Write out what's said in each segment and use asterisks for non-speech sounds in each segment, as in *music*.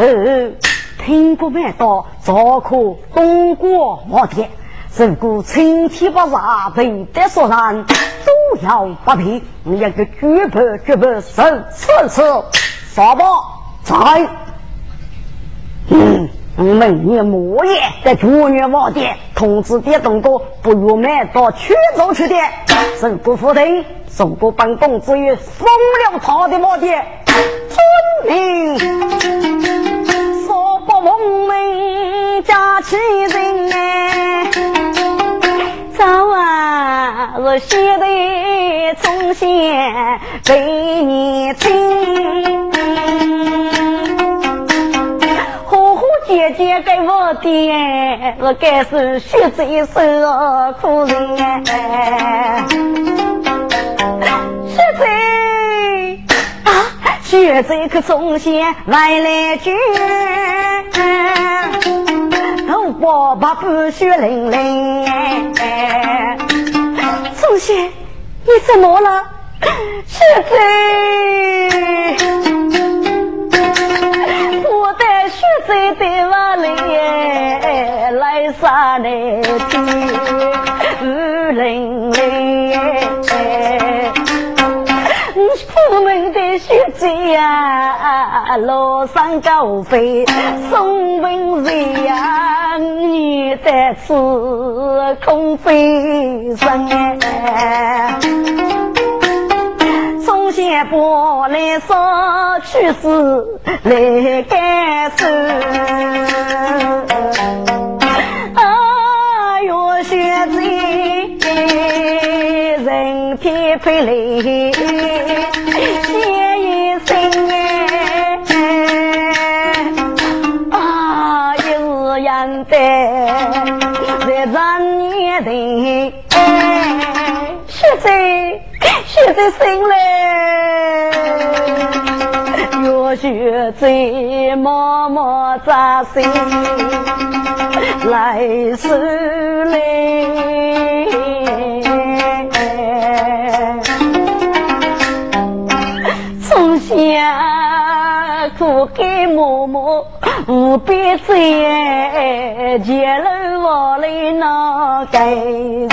翠头听过没到，早可东过莫田。如果春天不杀，被得所难，都要不平。你一个举牌举牌，受此次，杀吧，在。嗯，明年末夜在九月王殿，通知点东哥不如买到曲州去的。如果否定，如果本公子于封了他的王殿，遵命，不奉命加其人哎。早啊，我写的从前给你听。姐姐给我的，我该是血债受苦人。血债啊，血债可从先来来去，头发把不血淋淋。从前你怎么了？血债。血债的瓦里来杀来天，雨淋淋。我们的血债呀，路上高飞，送文人呀，你在此空飞身。先不来说去世来干手，天配来写一声哎，啊一样的在让年的学子。血在心嘞，血在默默扎心，来世嘞。从下苦海默默无边在，结了我来那感人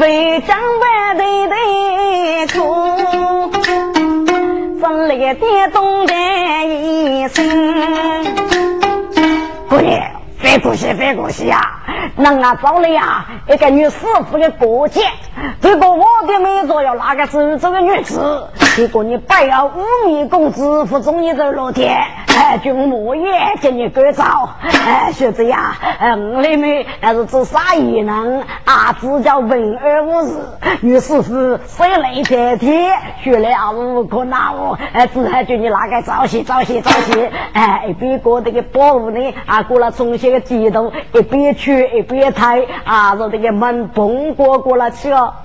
为将万代代苦，怎来点动的一生？姑娘。别过去，别过去呀！那俺找了呀，一个女师傅的过节。如果我的妹子要那个是这个女子，结果你拜了五米公子，不中你这老天，哎，君莫也给你改造。哎，学子呀，哎，我的妹还是做啥艺能啊？只叫文而无事。女师傅谁来代替？学了无可拿我，哎，只还叫你那个早些早些早些。哎，一边过这个保护呢，啊，过了中些。激动，一边去一边抬，啊，让这个门蹦过过了去 *laughs* 哦。啊，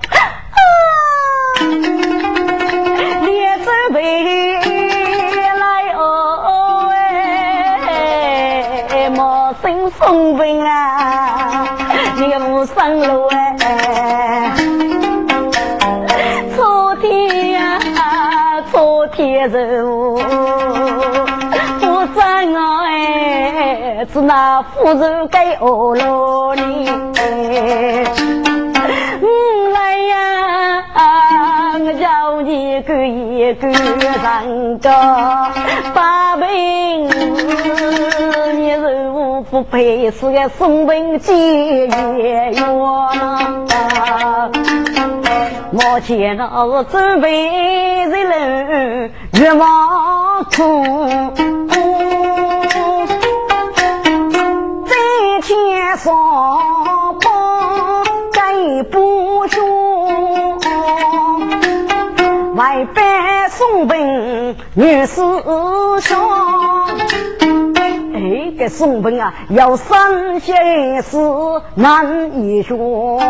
列子备来哦，哎，毛生送兵啊，你个无生路哎，*laughs* 昨天呀，昨天人。哎，是那夫人给我罗你。嗯来呀，我叫你个一个人个八辈你如不配是个送文解冤呐。莫见那准备人人冤枉苦。天上宝盖不住，外边送本女士上。哎，这送本啊，要三些事难以说。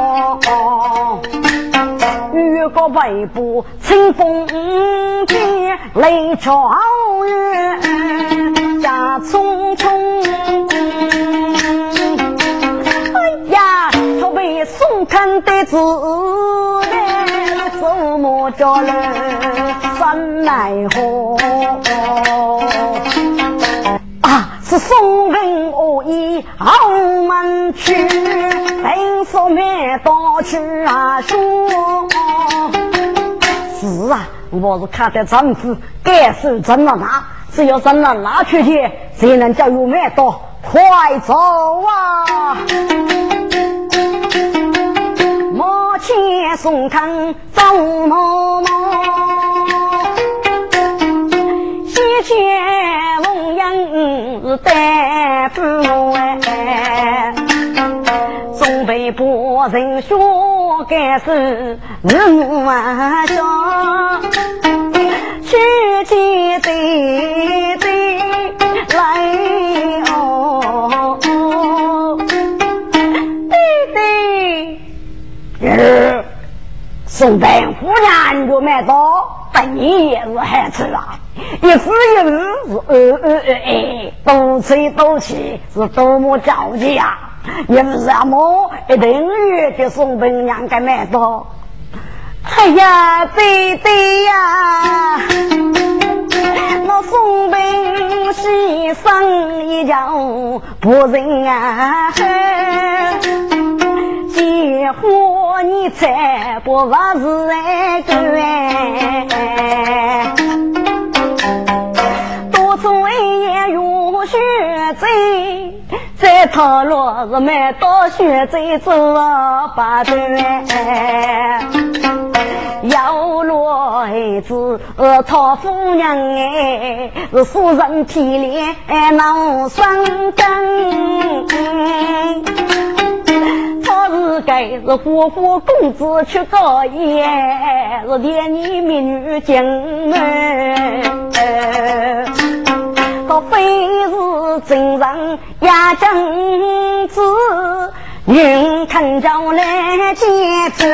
越过北部清风天，泪朝雨，家匆匆。被宋康的子来，怎么着了？山奈何？啊，是宋文恶意傲慢去，凭什么到处啊说？是啊，我是看得丈夫该受真了拿，只要真了拿出去，才能叫有买到，快走啊！莫欠宋康走茫茫，西见凤阳是大夫哎，总被伯人说该是人万上，去见对对来宋代夫人就买到，本年也是孩子啊，一夫一儿是呃呃呃哎，多吹多气是多么着急呀！你为什么一定要给宋本娘给买到？哎呀，对对呀，那宋本牺牲一觉不人啊！嘿结婚你才不把是那个哎，多做一年有学贼，再套路是买到学贼走八段，要落孩子讨夫娘哎，是夫人体脸闹生根。是该是花花公子去高宴，是连你民女进门，他非是真人压正子，人看着来接住。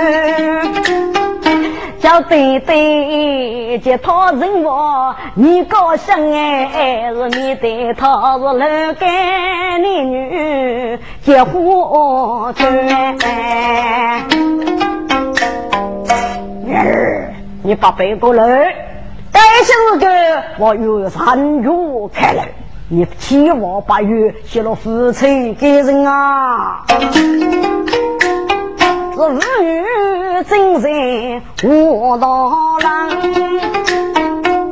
叫对对，接他人我，你高兴哎，是你对他是楼干的女结婚对。儿，你把背过来，该是个我有三月开了，你七娃八月写了夫妻给人啊。是妇女精神我道郎，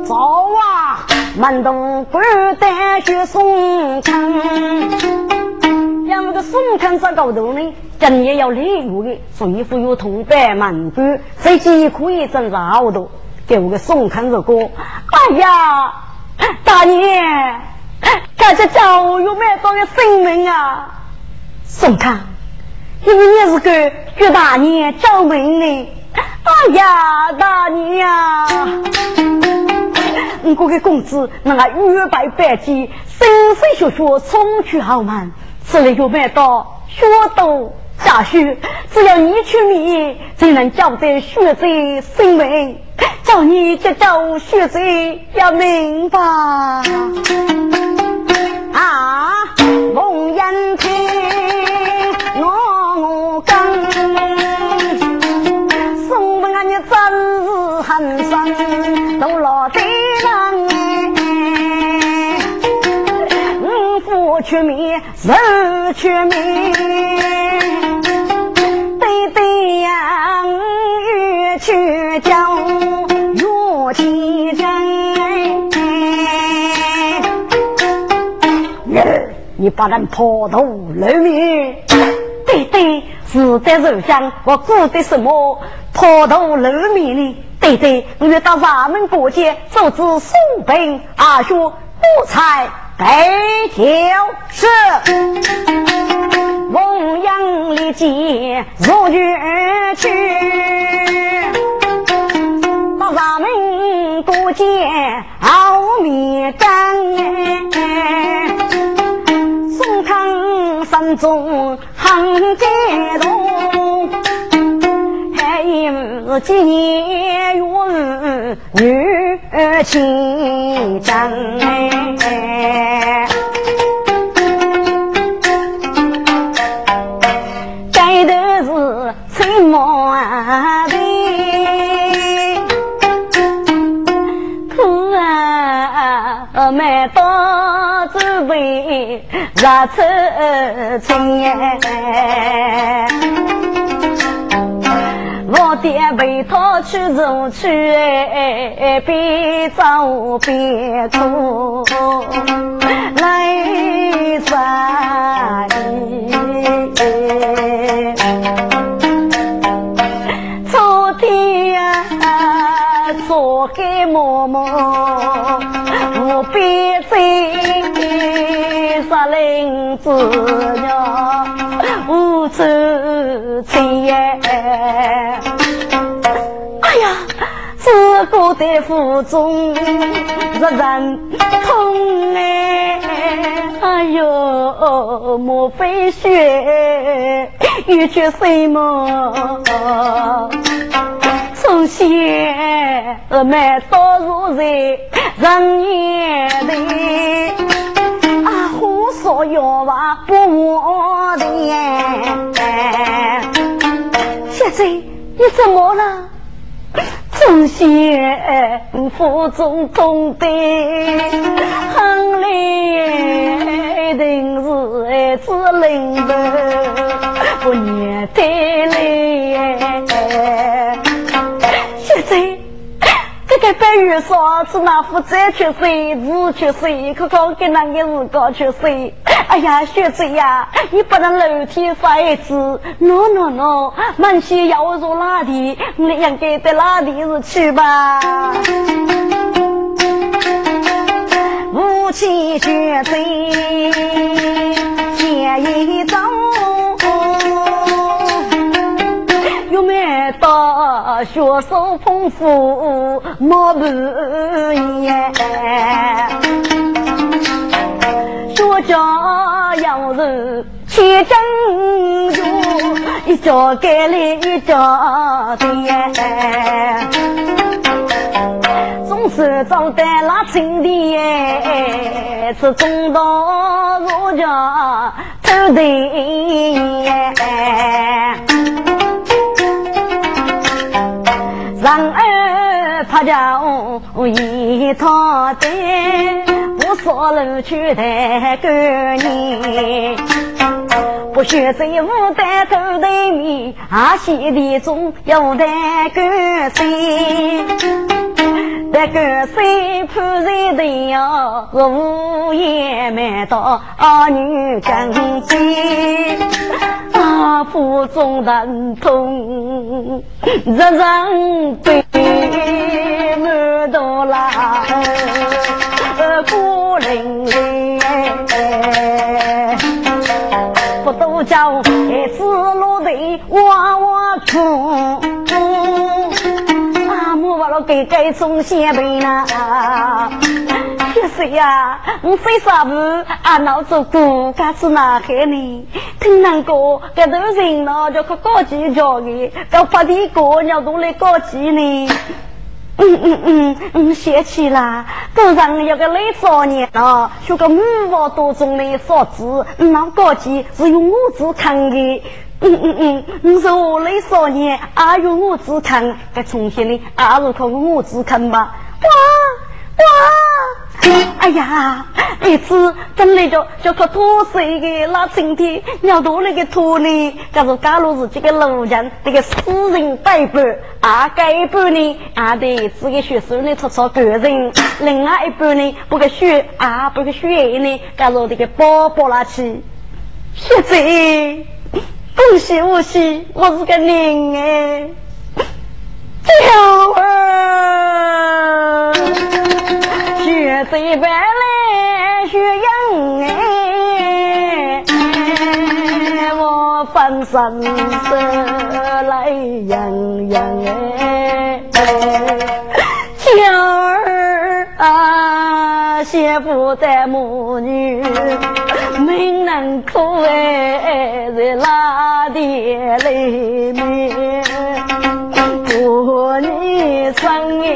早啊满东不带去宋康，要那个宋康在高头呢，今年要礼物的，所以富有同伴满足，这几可以挣好多，给我个宋康的歌，哎呀，大爷，感谢教育买到的生命啊，宋康。因为你是个岳大年掌门呢，哎呀，大年呀！我给公子那个玉白百计，生生学学冲去豪门，此来就买到学多家学，只要你去迷，才能交代学者生命，叫你接到学者要明白啊，梦魇去面，十去面，对对呀，越去叫越起真哎，你把人抛头露面。对对，是在肉香，我顾得什么抛头露面呢？对对，我要到衙门过节，组织送兵阿叔五彩北条是凤阳里见如月去，到衙门过节熬米干。宋康山中很激动，是今年月女亲长哎，该的是春毛的，可啊，买到这位热车青哎。我爹为他去走去，边走边哭，泪洒衣。昨天呀，做给嬷嬷，我别在杀林子呀。无走亲自古的腹中日人痛哎！哎呦，莫非血欲绝谁么？从前我买到如在人眼里。说要话不我的，现在你怎么了？从前腹中痛的亨利，定是爱子冷的不念再来，白玉说是那副债去睡，日去睡，可可跟那个日高去睡。哎呀，学子呀，你不能楼梯孩子，no no no，满血要入哪里？你应该在哪里是去吧？无妻学子，见一遭。到学手丰富莫不言，学家要是千真如，一家改了一家店，总是找得那亲的，是中道儒家头的。人儿拍脚一套的，不说路去抬个你，不学在武丹头对面，阿西的中有抬个谁？那个谁判谁的呀？无言没到女跟前，啊，腹中疼痛，人人对满肚拉，哇哭。我把了给给从先辈呢，就是呀，我非啥不啊闹着过，该是哪海呢？听人讲，这头人呢就可高级教育，要发的歌要都来高级呢。嗯嗯嗯嗯，嫌弃啦，路上有个雷少年啊，学个五毛多钟的数字，那高级是用我字看的。嗯嗯嗯，你说我那少年，阿用我只看，该重新的阿如靠我只看吧。哇哇！哎呀，一次真的就就靠拖水的那今天尿多那个土呢？假如假如是这个路人，这个死人代表，啊，该一半呢，啊得自己学手呢，出出个人，另外一半呢，不给学啊，不给学呢，假如这个包包拉去，现在。恭喜恭喜，我是个人哎，娇儿，学对白来学样哎，我翻身色来样样哎，娇儿啊，媳妇的母女。没能哭哎，在拉的里面，生哎。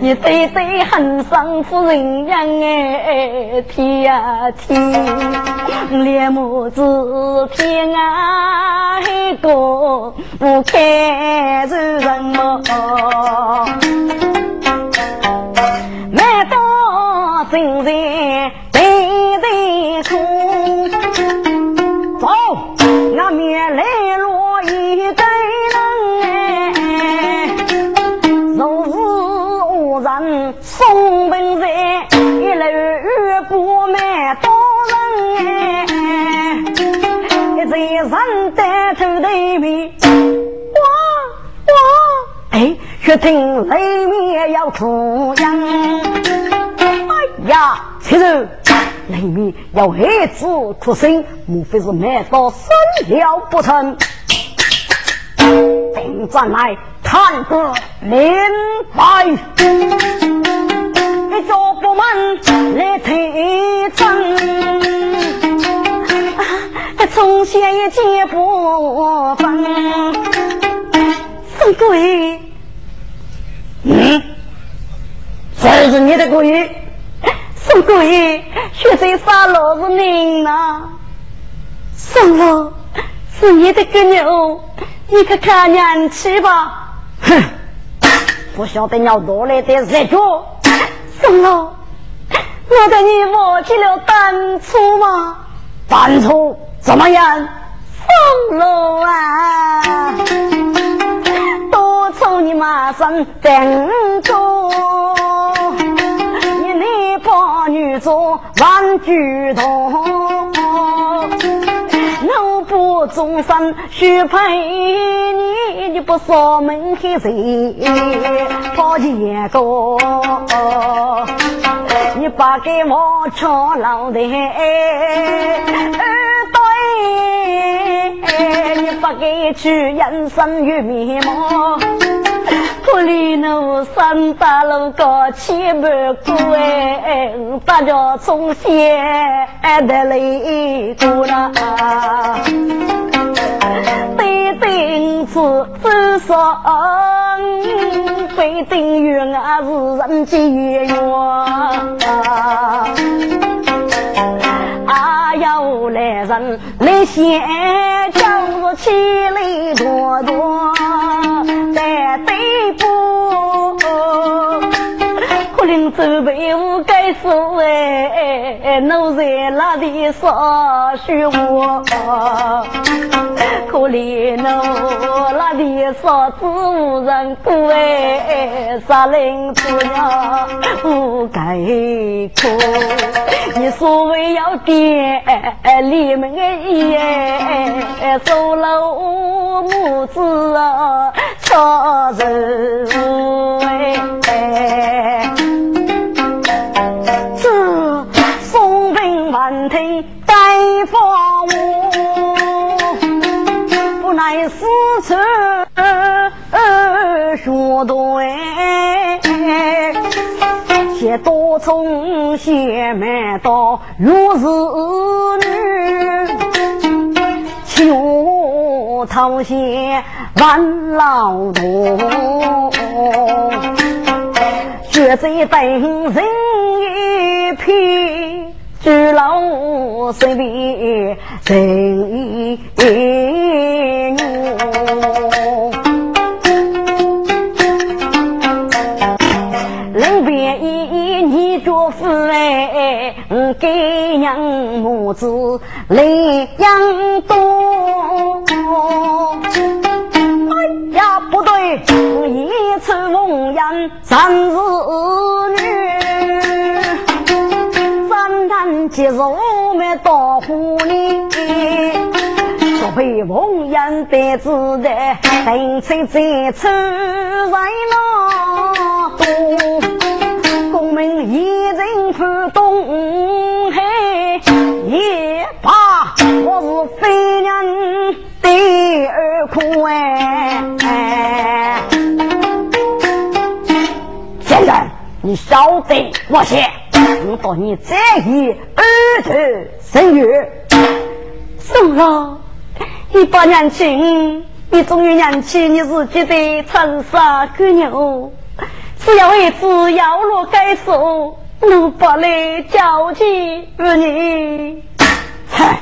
你对对很生夫人样哎，天呀天，连母子偏爱个不看是什么？每到正在对对哭，走，那面来落一个人哎，若人送本在，一路不卖多人哎，一在人带头对面，哇哇，哎，却听雷鸣要出洋，哎呀，此时雷鸣要孩子出生，莫非是卖到生了不成？等转来看个明白，一脚不门来推针，从前也见不分。什鬼？嗯，这是你的鬼？什鬼？学生杀老子命呐！算了，是你的个牛。你可看年去吧，哼！不晓得要多来的热脚，宋老，我的你忘记了当初吗？当初怎么样？宋老啊，多愁你马上等着，女做玩具童。我不终身许配你，你不说门开谁跑前个？你不给我敲老的耳朵，你不给去人生与面貌。可怜我三大路高千百苦哎，大家从先的泪过了，对对子至少非等于俺是人间月圆。啊哟，来人来先叫我起来多多，在对不？可怜走背无该说哎，奴在哪里说虚话？可怜奴哪里说子无人顾哎，杀人子呀不该哭。你所谓要点里面的烟，收了母子啊，超人从先买到如是女，求讨些万劳动，绝在等人一批，知老身边人女。岳给娘母子来养多。哎呀，不对，一次红颜三是女，三坛接肉没到府里，说被红颜得知的，等车再出来了多。公门一人赴东，我是非人第二苦哎！先生，你晓得我些？如果你在意儿子生育，宋老，你把年轻，你终于年轻，你自己的长沙狗牛，只要一次要落该手，能把来交起于你。嗨，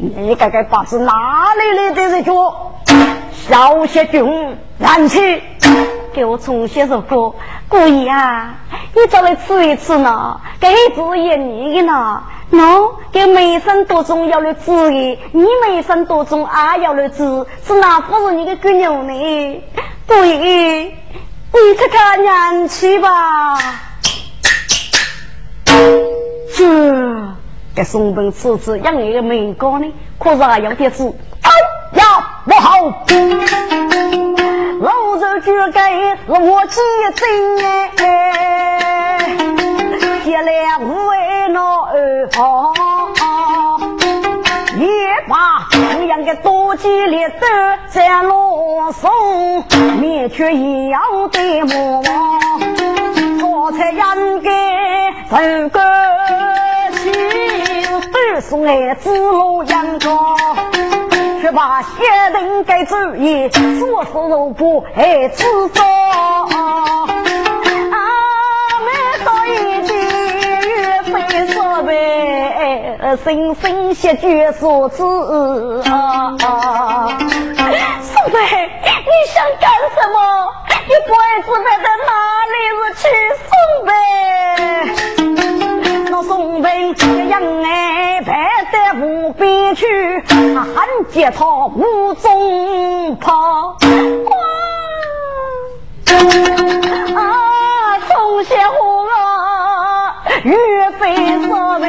你该该把是哪里来的人说？小谢军，燃气，给我重新首歌。姑爷啊，你再来吃一次呢？给子也你的呢？喏，给每生多种要来治的，你每生多种也要来治，是哪不是你的姑娘呢？姑爷，你看看年气吧。这给松本次子养一个美高呢，可是还要点子。呀，不好！老子就该我几斤哎，接了五位老二好，也把这样的多几列都在罗松，灭绝一样的魔王，做才应该这个送来子路阳光。却把血人该主意，说死如不还自杀。阿妹说一句，岳飞说呗，声声血绝所致。宋飞，你想干什么？你不会是在哪里是去送呗？那宋飞这样哎，派得无边去。他喊接他无中跑，啊，宋小啊，岳飞说的，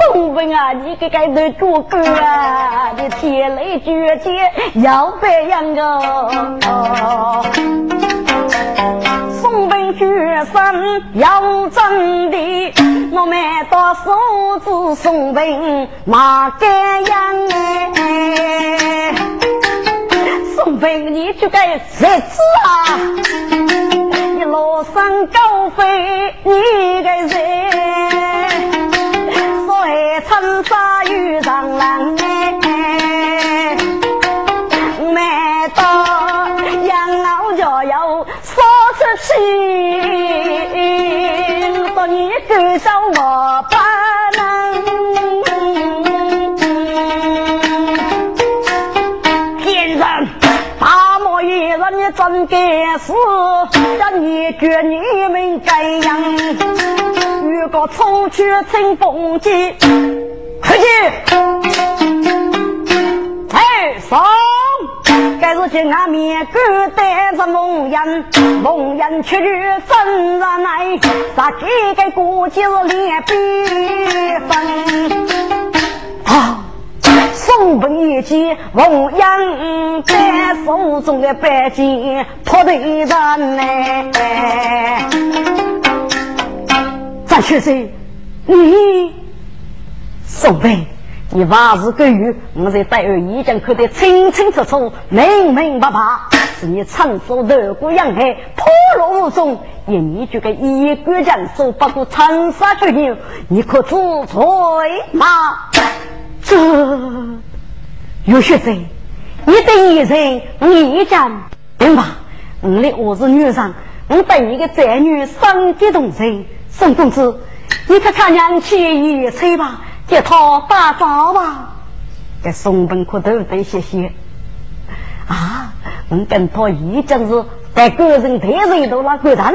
宋文啊，你给该的诸葛啊，你天雷绝剑要这样个。决胜要争的，我们到手指宋兵马敢样哎！宋兵你就该谁知啊？你落山高飞你该谁？所谓长沙遇上狼哎！说出去，说你够上我不能。天人，大漠一人你真该死，让你觉你们该样。如果出去乘风急，快去。哎，上！该是见俺面哥带着蒙人，蒙人却去分了来，咋几个过节脸比分？啊！松本一击，蒙人在手中的白金托对人呢？张学生，你松本。你万事各语，我在待二已经看得清清楚楚、明明白白。是你长手头过洋海，破落无踪，一你就给一国将手不过长沙绝牛，你可知罪吗？这有学生，你等一人，你讲对吧？我的我是女人，我等一个宅女生的动心。宋公子，你可看娘去一吹吧。接他打招吧，给松本可都得谢谢啊！我跟他一经是在个人特人都那个人，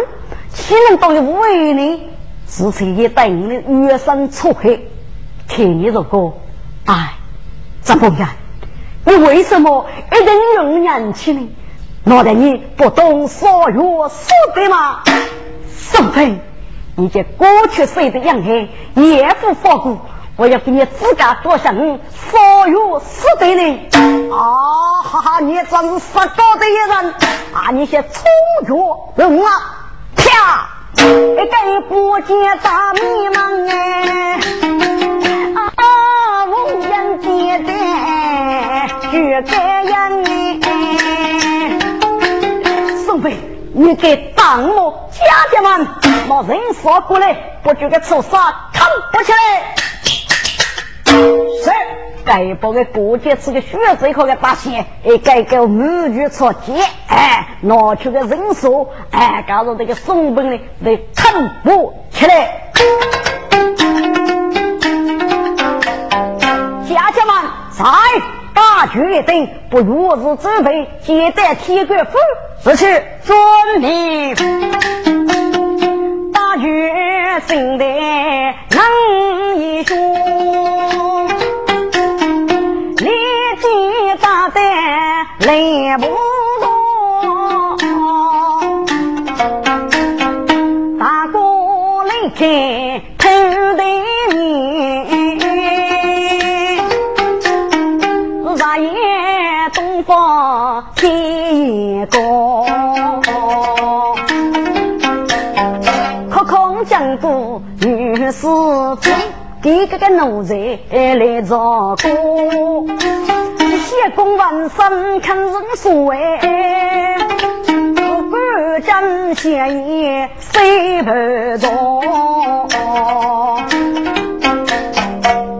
岂能当一为呢？自己也等你月生出黑，听你这歌，哎，怎么样？你为什么一定用年轻呢？难道你不懂所约说的吗？松本，你这过去谁的样黑，也不发过。我要给你自家做成所有死的人啊！哈哈，你真是死高的一人啊！你些粗脚人啊，啪！一个不见大迷茫哎！啊，无言接待就这样哎！宋飞，你给当我家姐们，把人杀过来，不就给处杀，扛不起来！是，该把个过节吃个血水口给打线，哎，该个母具出钱，哎，拿出个人手，哎，搞到这个松本呢，得撑不起来。家家们，在大局一定，不如日之备，接待铁官府，此去遵命。大决心的能一说，立即大胆来不动，大哥来开给个个奴才来照顾。谢公万生看人所哎，官将闲言谁不着？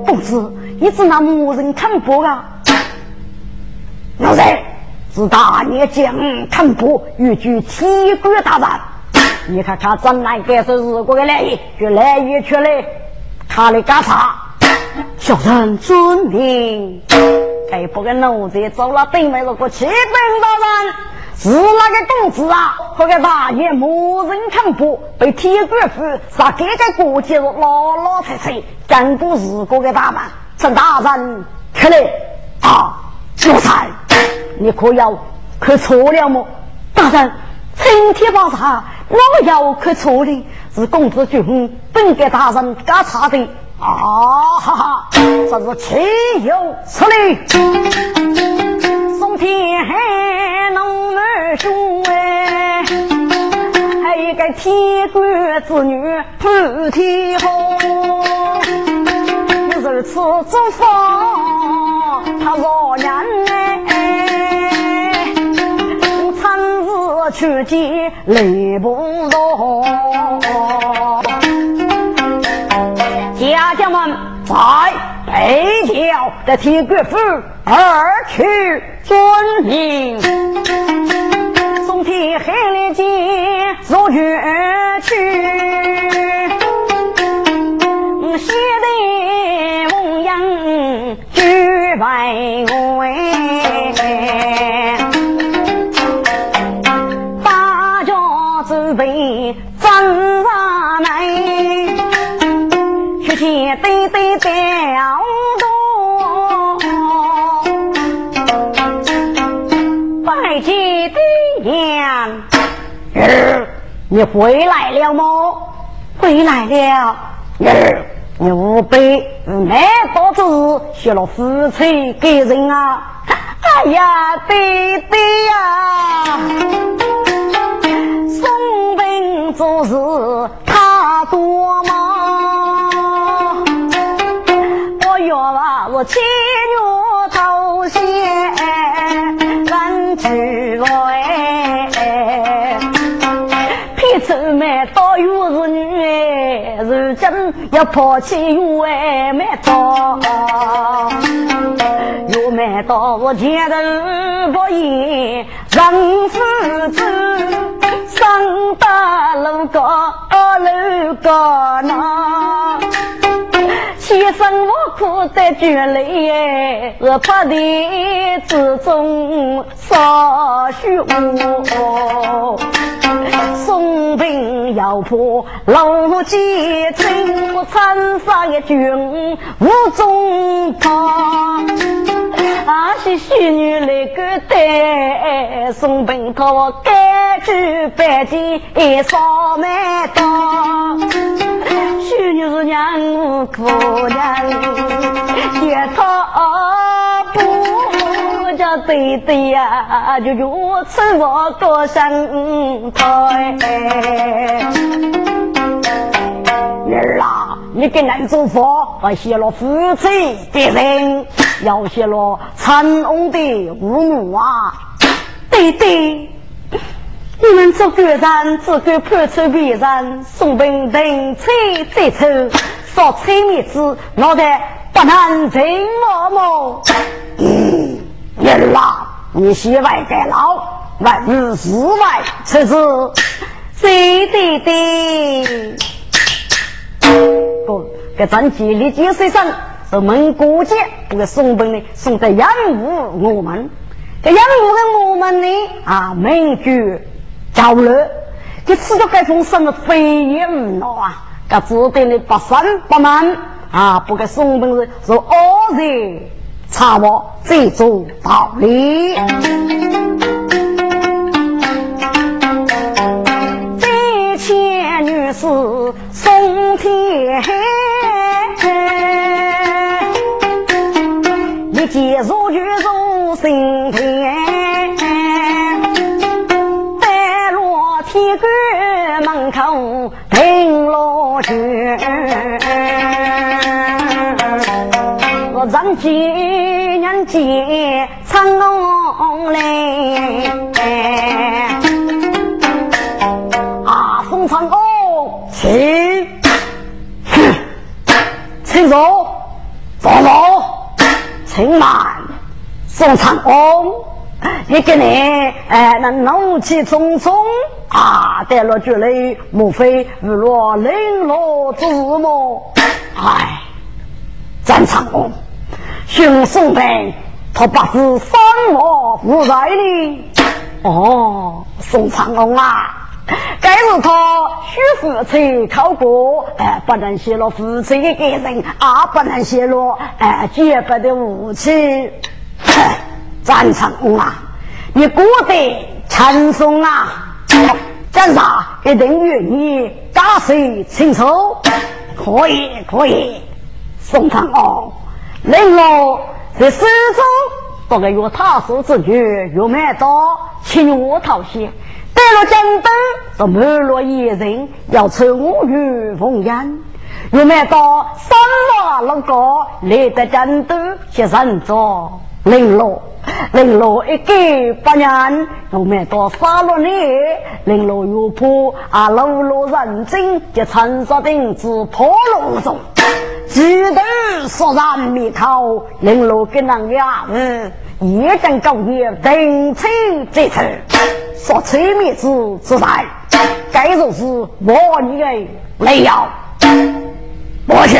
公子，你是那无人看破啊？奴才是大年将看破，欲举提官大战。你看看，咱来该是日过的来意，就来意出来，他的干啥？小人遵命。该不个奴才走了对面，如果启禀大人，是那个公子啊，和个大爷没人看破，被铁官府杀给个过节老老实实，干过日过的大办，请大人出来啊！奴才，你可要看错了么？大人。青天宝茶，我要可错的，是公子君本该大人干茶的啊！哈哈，这是岂有此理！宋天海能儿兄哎，还一个天官之女潘天后，你如此做法，他若娘去见雷不动，家将们在北郊的铁官府而去遵命，送天海里见入军去，写的弘扬举百位。为真上来，却见对对表哥，拜见爹娘。儿，你回来了吗？回来了。儿，你无辈没多子，写了夫妻给人啊！哎呀，爹爹呀！送做事他多忙，我愿把我妻女都。没到又是女哎，如今要抛弃又哎没到，又没到我前头不言人夫子。生大路高，路高那，千辛万苦在举来，我怕的之中少许误。送兵要破老街城，我参杀一军无中跑。阿是虚女来个带，送兵他我该去北京扫麦刀。虚女是娘母姑娘，也他不叫对对呀，就如此我多生胎。儿啊，你给俺做佛，我写了夫妻的人，要写了成恩的父母啊！对对，你们做官人只管判处别人，送兵等车再抽，烧菜面子，脑袋不能听我么？嗯，人啦，你西外该老，万日之外此子，对对对，不，给咱几里几岁生，是蒙古节，这个送本呢，送在杨武我们，这杨武跟我们呢啊，名句交流，这吃着该从什么飞檐了啊？这指定的不三不满啊，不给送本是是恶人，查我这种道理。年见长龙来。啊，宋长公，请，请坐，坐坐，请慢，宋长公，你跟你哎，那怒气冲冲啊，带了这里，莫非遇了零落之么？哎，张长公，寻宋兵，他不是三我不在哩。哦，宋长公啊。该是他许夫妻考过，哎，不能泄露夫妻的个人，啊，不能泄露哎绝不得武器。张长公啊，你过得轻松啊！干啥一定愿意加税清楚？可以，可以。宋长公，令我在手中不个月踏实之举，越买到，请我讨谢。到了江东，是满落一人，要抽五玉凤烟。又买到三瓦六个，来到江东去认着零落，零落一给八年，又买到三六年，零落又破啊，六落认真，就长沙丁子破路中，几头索然灭口，零落跟人家嗯，一阵高业定亲这次。说催灭之之代，该就是我你的雷要，不是。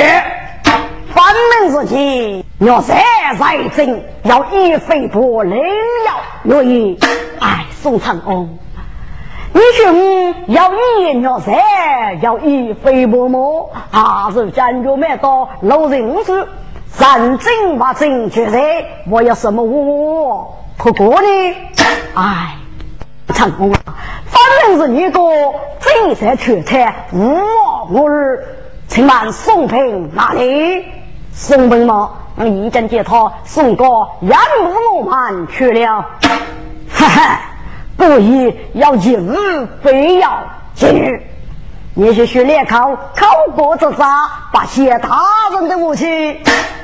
反门之计，要再再争，要一飞不灵要愿意。哎，宋长公，你兄要一要三，要一飞不摸，还是坚决买到老人子，三真八真绝对，我有什么我可过呢？哎。成功啊！反正是你个真才缺财，无我儿，请问宋平哪里？宋平嘛，一阵接他宋哥引我们去了。*laughs* 哈哈，故意要今日，非要今日。你是学练考，考过这啥？把谢大人的武器，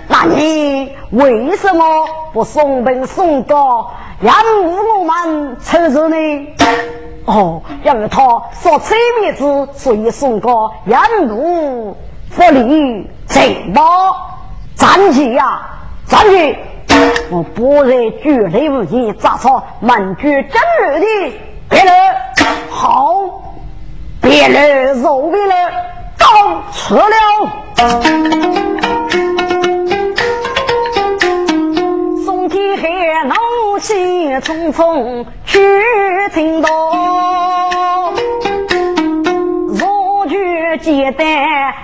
那你为什么不送本宋哥？让我们承受呢？哦，因为他说催面子，所以送个让路福利怎么站起呀？站起！我不在距离无近，咋说门居正日的？别了，好，别了，肉别了，到吃了。天黑怒气冲冲去听到，若觉简单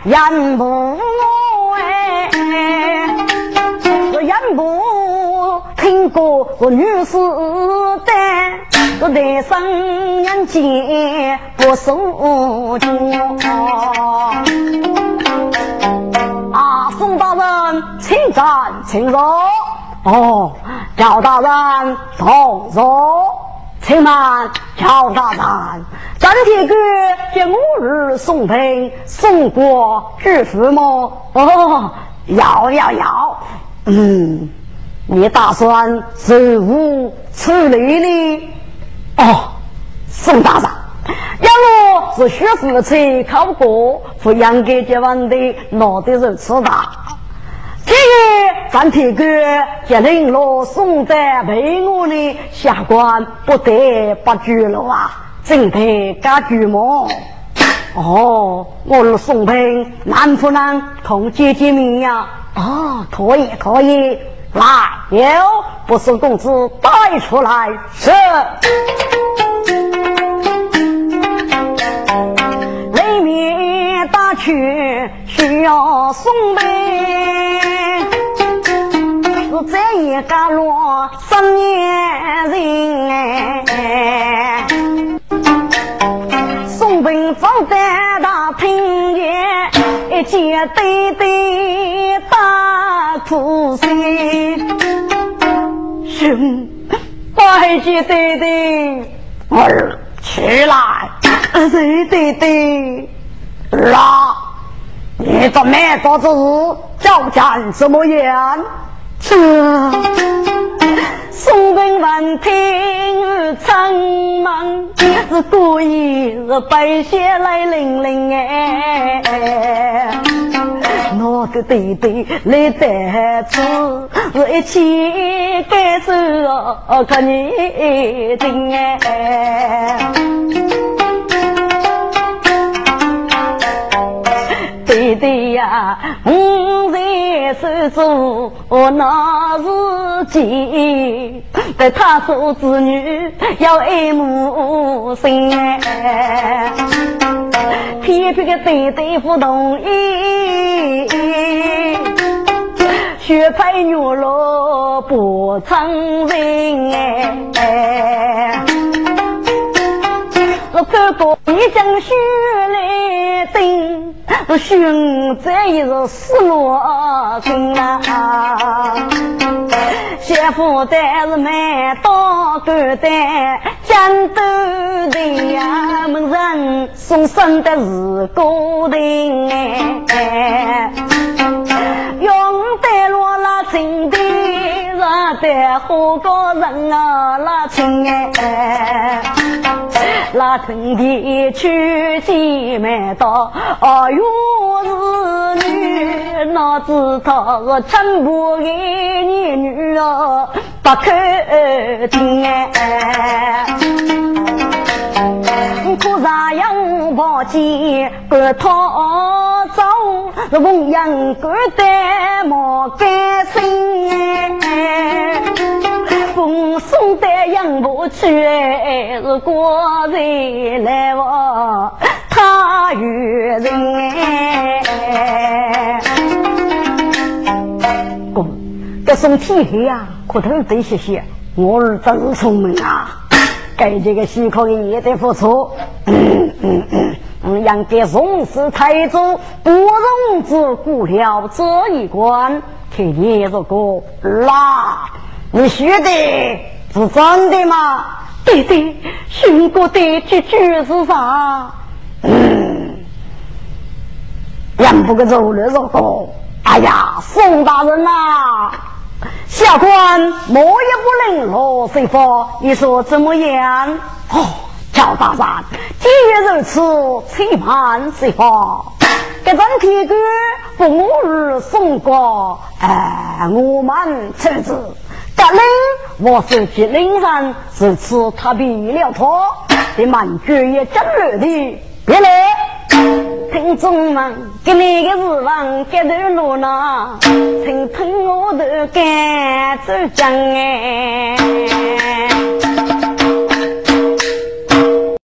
言不我女士的，我的生人。间不受教。啊，宋大人，请站，请坐。哦，赵大人，同坐，请慢，赵大人，张铁哥接我儿送陪送过知府么？哦，要要要，嗯，你打算随无处理呢？哦，宋大人，要我是学夫妻考过，抚养给这万的，拿的人吃的。今日咱铁哥接领了宋德陪我呢，下官不得不拘了啊！正得家居么？哦，我是宋平，南夫人同姐姐面呀？哦，可以可以，来，有不是公子带出来是。里面打去需要送呗。是这一个罗十年人哎，送兵放在大厅前，一见对对大哭声，兄，快去对对儿起来，对对儿啊，你这没做子叫战什么样？这宋兵闻听苍茫，是故意是白雪来淋淋哎，我的弟弟来得此，是一起感受看你情哎，弟弟呀，我中那是己，在他说子女要爱母心，偏偏个弟弟不同意，血菜牛肉不承认哎。我哥哥一将血来顶，我兄在一日失落心啊。媳妇但是蛮刀干的，江都人呀，门人送生的是高定哎，用得落那情的，让得好个人啊那情哎。那春天去姐妹到，哎呦是女，哪知道是陈伯的女儿不可听哎。可啥样跑起赶逃走，是凤阳赶得莫甘心哎。风送得扬不去，是国人来往他与人。公，这送天黑呀，可头得谢谢，我儿真是聪明啊！该这个西口也得付出。嗯嗯嗯，嗯，应该荣氏太祖不容之过了这一关，替你这个拉。你说的是真的吗？对对，寻过的句句是啥？嗯，杨不个走了走过。哎呀，宋大人呐，下官莫也不能落谁法，你说怎么样？哦，赵大人，既然如此，请判谁法？这张铁杆不我儿送过，哎，我们车子。大人，我手机铃声是此他毙了他，你满绝也真热的，别来！听众们，给你个日王给头路呢，请听我的该走讲哎。